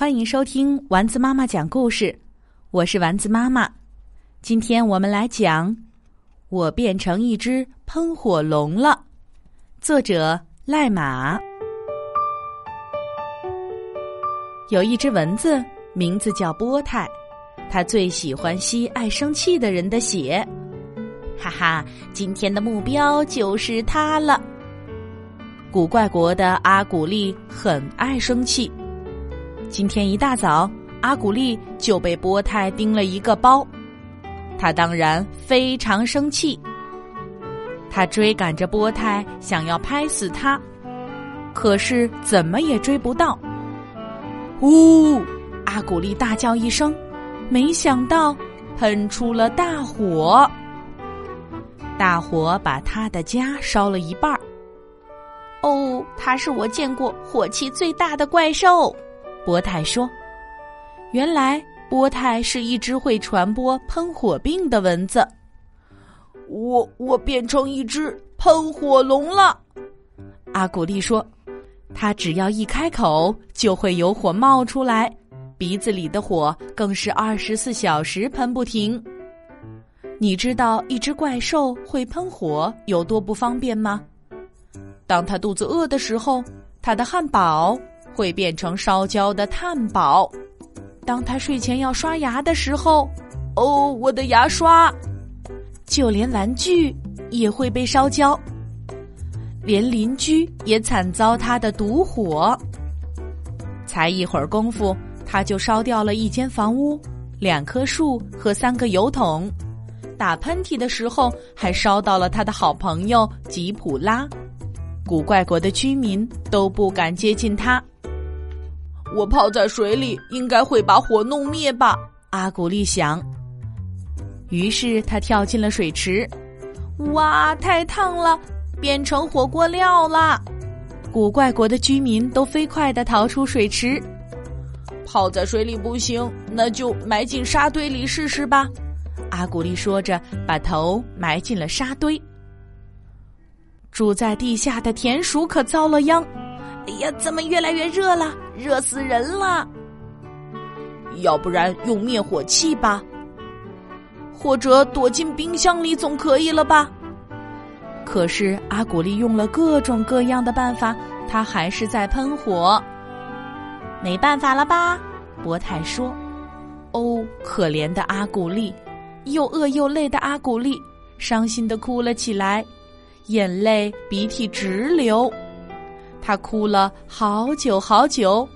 欢迎收听丸子妈妈讲故事，我是丸子妈妈。今天我们来讲《我变成一只喷火龙了》，作者赖马。有一只蚊子，名字叫波泰，它最喜欢吸爱生气的人的血。哈哈，今天的目标就是它了。古怪国的阿古丽很爱生气。今天一大早，阿古丽就被波泰叮了一个包，他当然非常生气。他追赶着波泰，想要拍死他，可是怎么也追不到。呜！阿古丽大叫一声，没想到喷出了大火，大火把他的家烧了一半儿。哦，他是我见过火气最大的怪兽。波泰说：“原来波泰是一只会传播喷火病的蚊子。我我变成一只喷火龙了。”阿古丽说：“它只要一开口，就会有火冒出来，鼻子里的火更是二十四小时喷不停。你知道一只怪兽会喷火有多不方便吗？当他肚子饿的时候，他的汉堡。”会变成烧焦的炭宝。当他睡前要刷牙的时候，哦，我的牙刷！就连玩具也会被烧焦，连邻居也惨遭他的毒火。才一会儿功夫，他就烧掉了一间房屋、两棵树和三个油桶。打喷嚏的时候，还烧到了他的好朋友吉普拉。古怪国的居民都不敢接近他。我泡在水里，应该会把火弄灭吧？阿古丽想。于是他跳进了水池。哇，太烫了，变成火锅料了！古怪国的居民都飞快的逃出水池。泡在水里不行，那就埋进沙堆里试试吧。阿古丽说着，把头埋进了沙堆。住在地下的田鼠可遭了殃。哎呀，怎么越来越热了？热死人了！要不然用灭火器吧，或者躲进冰箱里总可以了吧？可是阿古丽用了各种各样的办法，他还是在喷火。没办法了吧？博泰说：“哦，可怜的阿古丽，又饿又累的阿古丽，伤心的哭了起来，眼泪鼻涕直流。”他哭了好久好久，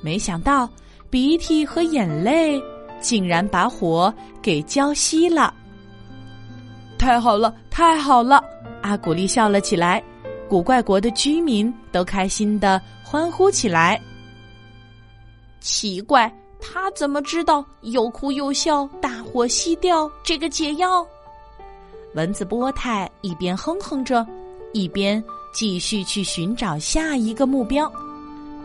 没想到鼻涕和眼泪竟然把火给浇熄了。太好了，太好了！阿古丽笑了起来，古怪国的居民都开心的欢呼起来。奇怪，他怎么知道又哭又笑，大火熄掉这个解药？蚊子波泰一边哼哼着，一边。继续去寻找下一个目标，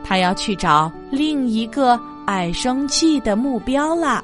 他要去找另一个爱生气的目标啦。